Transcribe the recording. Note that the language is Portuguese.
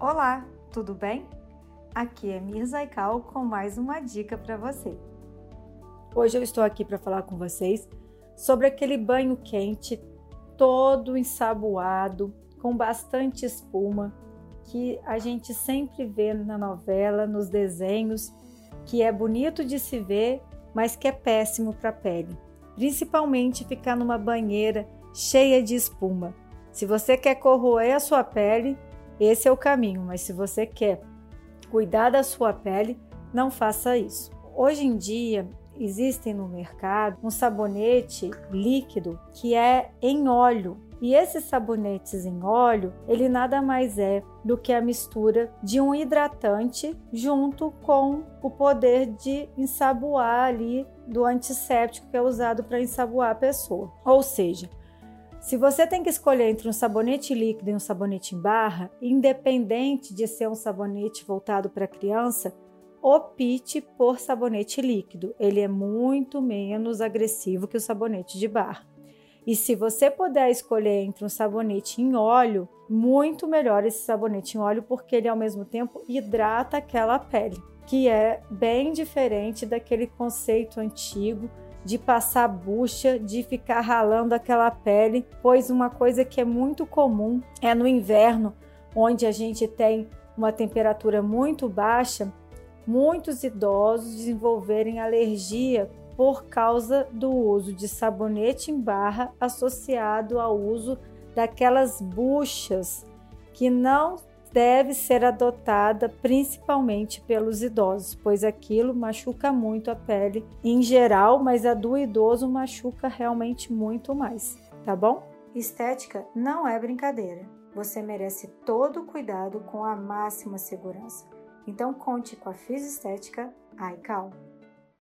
Olá, tudo bem? Aqui é Mirza Aikal com mais uma dica para você. Hoje eu estou aqui para falar com vocês sobre aquele banho quente todo ensaboado, com bastante espuma, que a gente sempre vê na novela, nos desenhos, que é bonito de se ver, mas que é péssimo para a pele. Principalmente ficar numa banheira cheia de espuma. Se você quer corroer a sua pele, esse é o caminho, mas se você quer cuidar da sua pele, não faça isso. Hoje em dia, existem no mercado um sabonete líquido que é em óleo. E esses sabonetes em óleo, ele nada mais é do que a mistura de um hidratante junto com o poder de ensaboar ali do antisséptico que é usado para ensaboar a pessoa. Ou seja, se você tem que escolher entre um sabonete líquido e um sabonete em barra, independente de ser um sabonete voltado para criança, opte por sabonete líquido. Ele é muito menos agressivo que o sabonete de barra. E se você puder escolher entre um sabonete em óleo, muito melhor esse sabonete em óleo, porque ele ao mesmo tempo hidrata aquela pele, que é bem diferente daquele conceito antigo de passar bucha, de ficar ralando aquela pele, pois uma coisa que é muito comum é no inverno, onde a gente tem uma temperatura muito baixa, muitos idosos desenvolverem alergia por causa do uso de sabonete em barra associado ao uso daquelas buchas que não deve ser adotada principalmente pelos idosos, pois aquilo machuca muito a pele em geral, mas a do idoso machuca realmente muito mais, tá bom? Estética não é brincadeira. Você merece todo o cuidado com a máxima segurança. Então conte com a Estética iCal.